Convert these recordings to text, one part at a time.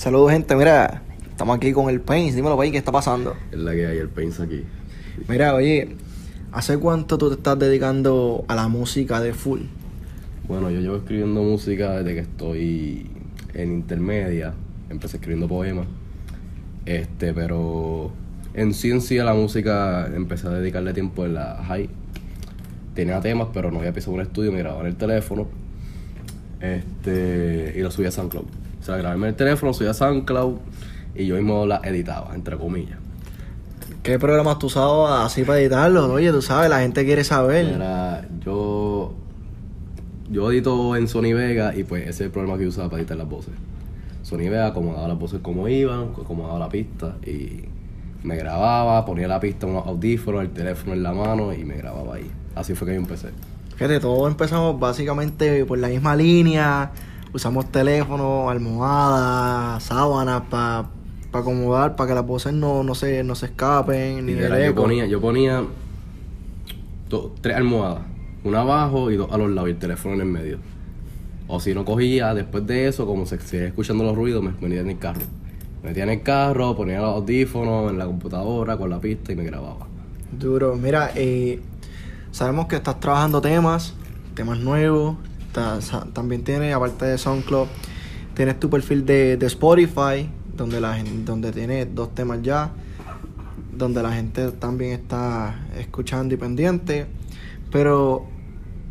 Saludos, gente. Mira, estamos aquí con el Pains. Dímelo, Pains, ¿qué está pasando? Es la que hay, el Pains aquí. Mira, oye, ¿hace cuánto tú te estás dedicando a la música de full? Bueno, yo llevo escribiendo música desde que estoy en intermedia. Empecé escribiendo poemas. Este, pero en sí en sí a la música empecé a dedicarle tiempo en la high. Tenía temas, pero no había empezado un estudio, me grababa en el teléfono. Este, y lo subía a SoundCloud. O sea, en el teléfono, subía a SoundCloud y yo mismo la editaba, entre comillas. ¿Qué programas tú usabas así para editarlo? Oye, tú sabes, la gente quiere saber. Yo, yo edito en Sony Vega y pues ese es el programa que yo usaba para editar las voces. Sony Vega acomodaba las voces como iban, acomodaba la pista y me grababa, ponía la pista en unos audífonos, el teléfono en la mano y me grababa ahí. Así fue que yo empecé. Fíjate, todos empezamos básicamente por la misma línea. Usamos teléfono, almohadas, sábanas para acomodar, para que las voces no, no, se, no se escapen, ni del yo ponía, yo ponía tres almohadas, una abajo y dos a los lados y el teléfono en el medio. O si no cogía, después de eso, como se seguía escuchando los ruidos, me metía en el carro. Me metía en el carro, ponía los audífonos en la computadora con la pista y me grababa. Duro. Mira, eh, sabemos que estás trabajando temas, temas nuevos. También tienes, aparte de SoundCloud, tienes tu perfil de, de Spotify, donde, la, donde tienes dos temas ya, donde la gente también está escuchando y pendiente. Pero,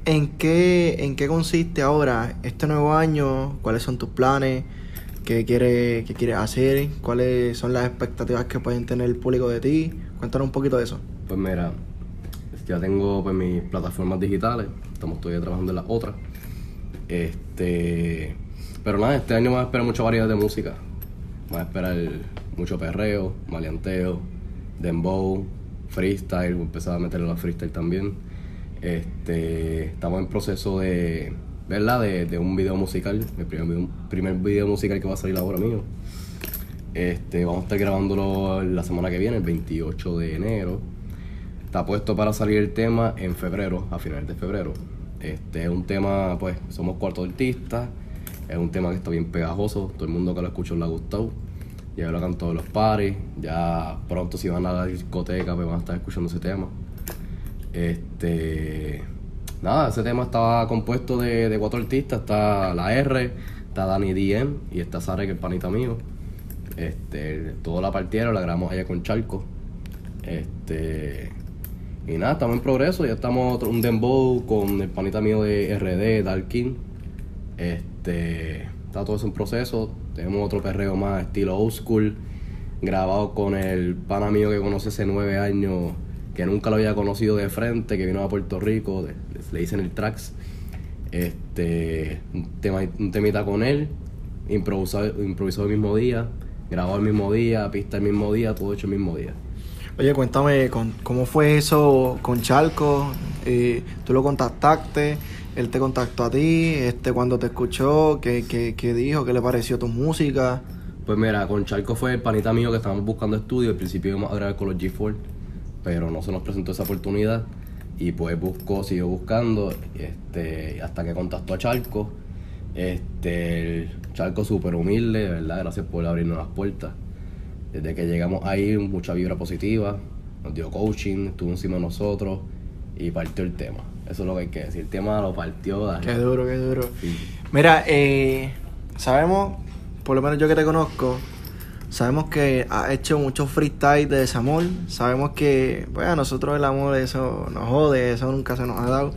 ¿en qué, ¿en qué consiste ahora este nuevo año? ¿Cuáles son tus planes? ¿Qué quieres, qué quieres hacer? ¿Cuáles son las expectativas que pueden tener el público de ti? Cuéntanos un poquito de eso. Pues mira, ya tengo pues mis plataformas digitales, estamos todavía trabajando en las otras. Este, pero nada, este año a esperar mucha variedad de música. A esperar mucho perreo, maleanteo, dembow, freestyle, voy a empezar a meterle la freestyle también. Este, estamos en proceso de, ¿verdad? De, un video musical, el primer primer video musical que va a salir ahora mío. Este, vamos a estar grabándolo la semana que viene, el 28 de enero. Está puesto para salir el tema en febrero, a finales de febrero. Este es un tema, pues, somos cuatro artistas. Es un tema que está bien pegajoso. Todo el mundo que lo escuchó le ha gustado. Ya lo cantado en los paris. Ya pronto, si van a la discoteca, pues van a estar escuchando ese tema. Este. Nada, ese tema estaba compuesto de, de cuatro artistas. Está la R, está Dani DM y está Sara, que es panita mío. Este, todo la partieron, la grabamos allá con Charco. Este. Y nada, estamos en progreso, ya estamos otro- un dembow con el panita mío de RD, Darkin. Este. Está todo eso en proceso. Tenemos otro perreo más estilo old school. Grabado con el pana mío que conoce hace nueve años, que nunca lo había conocido de frente, que vino a Puerto Rico, le dicen el Trax. Este. Un, tema, un temita con él, improvisado, improvisado el mismo día, grabado el mismo día, pista el mismo día, todo hecho el mismo día. Oye, cuéntame cómo fue eso con Charco. Eh, tú lo contactaste, él te contactó a ti, este, cuando te escuchó, ¿qué, qué, qué dijo? ¿Qué le pareció tu música? Pues mira, con Charco fue el panita mío que estábamos buscando estudio. Al principio íbamos a grabar con los G4, pero no se nos presentó esa oportunidad. Y pues buscó, siguió buscando, este, hasta que contactó a Charco. Este, el Charco súper humilde, de verdad, gracias por abrirnos las puertas. Desde que llegamos ahí, mucha vibra positiva, nos dio coaching, estuvo encima de nosotros y partió el tema. Eso es lo que hay que decir. El tema lo partió. dale. Qué duro, qué duro. Sí. Mira, eh, sabemos, por lo menos yo que te conozco, sabemos que has hecho muchos freestyle de desamor. Sabemos que, pues a nosotros el amor, eso nos jode, eso nunca se nos ha dado.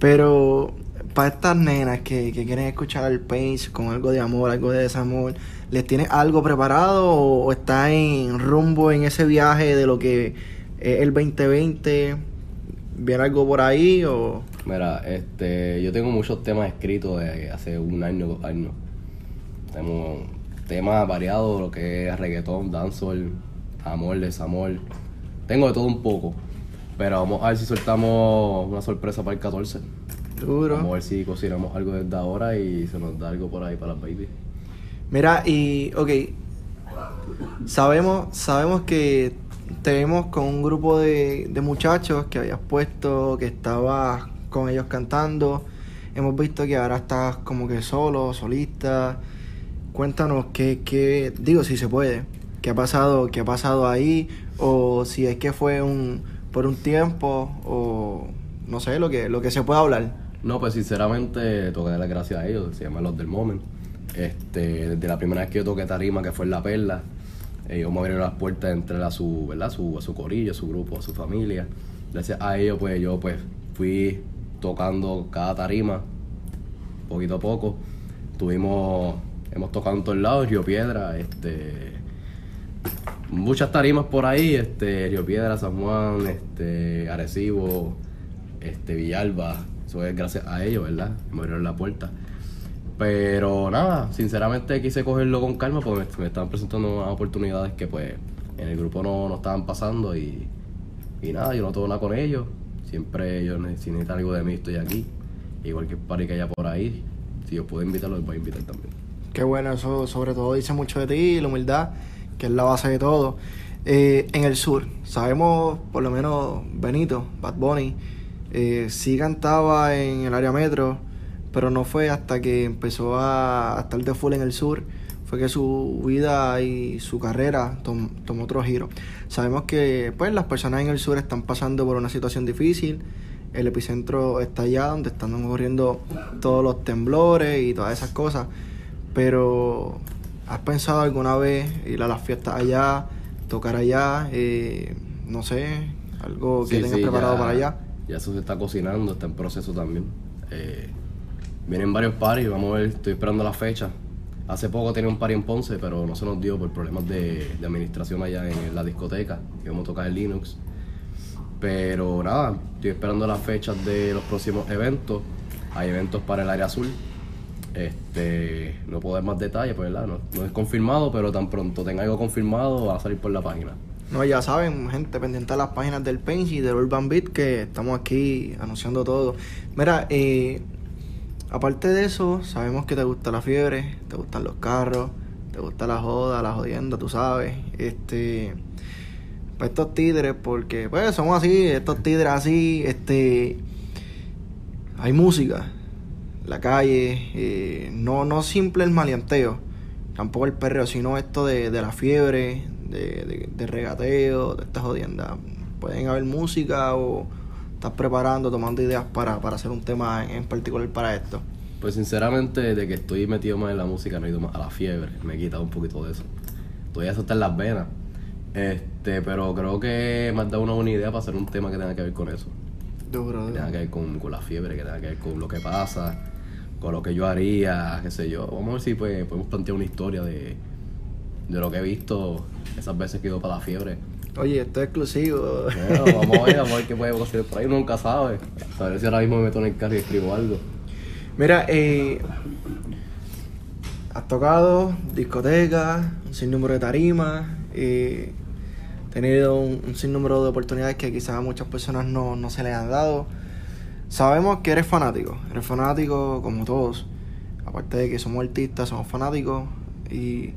Pero para estas nenas que, quieren escuchar el Pains con algo de amor, algo de desamor, ¿les tienes algo preparado o, o está en rumbo en ese viaje de lo que es el 2020? ¿Viene algo por ahí o...? Mira, este, yo tengo muchos temas escritos de hace un año, dos años. Tenemos temas variados, lo que es reggaetón, dancehall, amor, desamor. Tengo de todo un poco. Pero vamos a ver si soltamos una sorpresa para el 14. Duro. Vamos a ver si cocinamos algo desde ahora y se nos da algo por ahí para las baby. Mira, y, ok, sabemos, sabemos que te vemos con un grupo de, de muchachos que habías puesto, que estabas con ellos cantando. Hemos visto que ahora estás como que solo, solista. cuéntanos qué, qué, digo, si se puede, qué ha pasado, qué ha pasado ahí, o si es que fue un por un tiempo, o no sé, lo que, lo que se pueda hablar. No, pues sinceramente tengo que dar las gracias a ellos, se llaman los del Moment. Este, desde la primera vez que yo toqué tarima, que fue en La Perla, ellos me abrieron las puertas entre a su, ¿verdad? Su, a su corillo, a su grupo, a su familia. Gracias a ellos, pues yo pues fui tocando cada tarima, poquito a poco. Tuvimos, hemos tocado en todos lados, Río Piedra, este, muchas tarimas por ahí, este, Río Piedra, San Juan, este, Arecibo, este, Villalba. Eso es gracias a ellos, ¿verdad? Me abrieron la puerta. Pero nada, sinceramente quise cogerlo con calma porque me, me estaban presentando unas oportunidades que pues en el grupo no, no estaban pasando y, y nada, yo no tengo nada con ellos. Siempre ellos si necesitan algo de mí, estoy aquí. Igual que party que haya por ahí, si yo puedo invitarlos, los voy a invitar también. Qué bueno, eso sobre todo dice mucho de ti, la humildad, que es la base de todo. Eh, en el sur, sabemos, por lo menos Benito, Bad Bunny, eh, sí cantaba en el área metro, pero no fue hasta que empezó a, a estar de full en el sur, fue que su vida y su carrera tom- tomó otro giro. Sabemos que pues las personas en el sur están pasando por una situación difícil, el epicentro está allá donde están ocurriendo todos los temblores y todas esas cosas, pero ¿has pensado alguna vez ir a las fiestas allá, tocar allá, eh, no sé, algo que Sí, tengas sí, preparado ya- para allá? Ya eso se está cocinando, está en proceso también. Eh, vienen varios paris, vamos a ver, estoy esperando la fecha. Hace poco tenía un party en Ponce, pero no se nos dio por problemas de, administración allá en la discoteca, que vamos a tocar en Linux. Pero nada, estoy esperando las fechas de los próximos eventos. Hay eventos para el área azul. Este, no puedo dar más detalles, pues ¿verdad? No, no es confirmado, pero tan pronto tenga algo confirmado va a salir por la página. No, ya saben, gente, pendiente a las páginas del Paint y del Urban Beat, que estamos aquí anunciando todo. Mira, eh, aparte de eso, sabemos que te gusta la fiebre, te gustan los carros, te gusta la joda, la jodienda, tú sabes. Este, pues estos tigres, porque pues somos así, estos tigres así, este, hay música, la calle, eh, no, no simple el maleanteo, tampoco el perreo, sino esto de, de la fiebre, de, de, de regateo, de esta jodienda. Pueden haber música o estás preparando, tomando ideas para, para hacer un tema en, en particular para esto. Pues sinceramente, desde que estoy metido más en la música, no he ido más a la fiebre. Me he quitado un poquito de eso. Todavía eso está en las venas. Este, pero creo que me has dado una buena idea para hacer un tema que tenga que ver con eso. Duro, Que tenga que ver con, con la fiebre, que tenga que ver con lo que pasa, con lo que yo haría, qué sé yo. Vamos a ver si pues, podemos plantear una historia de, de lo que he visto esas veces que he ido para la fiebre. Oye, esto es exclusivo. Bueno, vamos a ver, vamos a ver qué puede conseguir por ahí. Uno nunca sabe. A ver si ahora mismo me meto en el carro y escribo algo. Mira, eh, has tocado discotecas, un sinnúmero de tarimas, eh, tenido un, un sinnúmero de oportunidades que quizás a muchas personas no, no se les han dado. Sabemos que eres fanático, eres fanático como todos. Aparte de que somos artistas, somos fanáticos. Y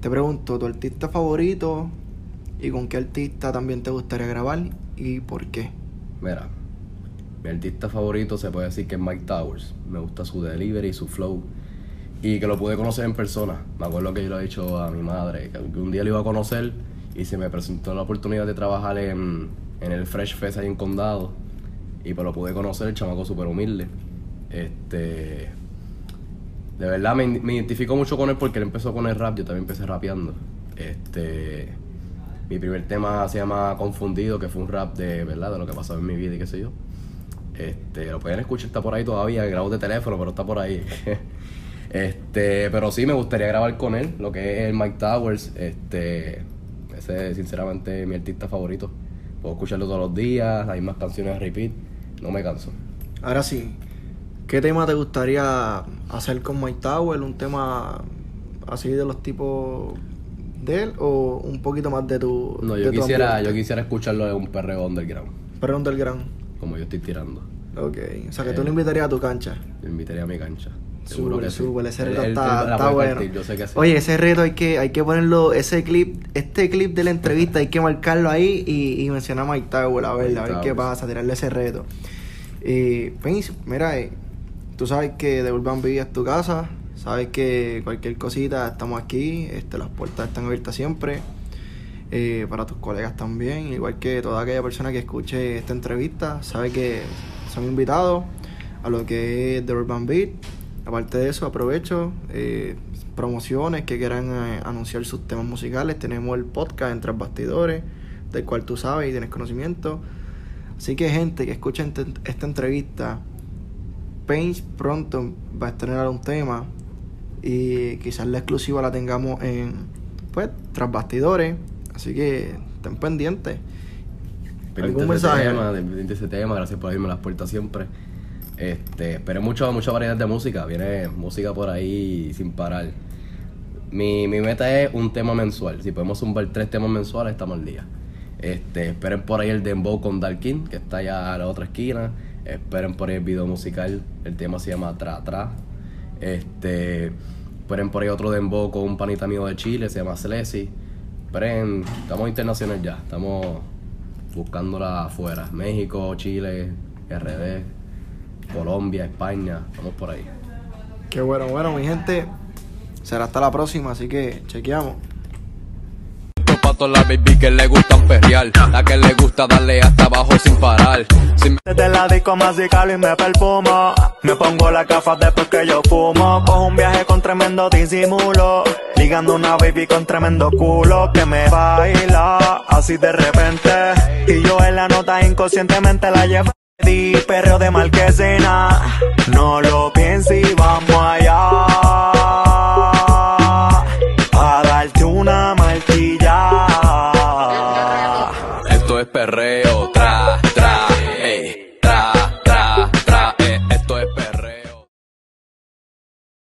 te pregunto, ¿tu artista favorito y con qué artista también te gustaría grabar y por qué? Mira, mi artista favorito se puede decir que es Mike Towers. Me gusta su delivery, su flow. Y que lo pude conocer en persona. Me acuerdo que yo le he dicho a mi madre que un día lo iba a conocer y se me presentó la oportunidad de trabajar en, en el Fresh Fest ahí en Condado. Y pues lo pude conocer, el chamaco súper humilde. Este. De verdad me, me identifico mucho con él porque él empezó con el rap, yo también empecé rapeando. Este. Mi primer tema se llama Confundido, que fue un rap de verdad, de lo que pasaba en mi vida y qué sé yo. Este, lo pueden escuchar, está por ahí todavía, grabo de teléfono, pero está por ahí. este, pero sí me gustaría grabar con él, lo que es el Mike Towers, este, ese es sinceramente mi artista favorito. Puedo escucharlo todos los días, hay más canciones a repeat, no me canso. Ahora sí, ¿qué tema te gustaría hacer con Mike Tower? ¿Un tema así de los tipos de él o un poquito más de tu No, de yo quisiera, yo quisiera escucharlo en un perreo underground, Pero underground. como yo estoy tirando. Ok, o sea que tú Eh, lo invitarías a tu cancha. Lo invitaría a mi cancha. Seguro Súper, que sí. súper, ese reto él- está, bueno. partir, yo sé que sí. Oye, ese reto hay que, hay que ponerlo, ese clip, este clip de la entrevista hay que marcarlo ahí y, y mencionar a Mike Tower, a ver, a ver qué pasa, tirarle ese reto. Eh, Penny, mira, eh, tú sabes que The Urban Beat es tu casa, Sabes que cualquier cosita estamos aquí, este, las puertas están abiertas siempre. Eh, para tus colegas también, igual que toda aquella persona que escuche esta entrevista, sabe que son invitados a lo que es The Urban Beat. Aparte de eso, aprovecho eh, promociones que quieran eh, anunciar sus temas musicales. Tenemos el podcast Entre Bastidores, del cual tú sabes y tienes conocimiento. Así que gente que escucha esta entrevista, Paint pronto va a estrenar un tema y quizás la exclusiva la tengamos en pues tras bastidores así que estén pendientes. Algún mensaje tema, pendiente ese tema gracias por abrirme las puertas siempre. Este espero mucho mucha variedad de música viene música por ahí sin parar. Mi, mi meta es un tema mensual si podemos zumbar tres temas mensuales estamos al día. Este esperen por ahí el dembow con Darkin que está allá a la otra esquina esperen por ahí el video musical el tema se llama Tra Tra este, esperen por ahí otro dembow con un panita mío de Chile, se llama Slesi. Esperen, estamos internacional ya, estamos buscándola afuera. México, Chile, RD, Colombia, España, estamos por ahí. Qué bueno, bueno, mi gente. Será hasta la próxima, así que chequeamos la baby que le gusta perrear, la que le gusta darle hasta abajo sin parar. Desde la disco más y me perfumo, me pongo la gafa después que yo fumo. Cojo un viaje con tremendo disimulo, ligando una baby con tremendo culo que me baila así de repente. Y yo en la nota inconscientemente la llevo. Di perreo de marquesina, no lo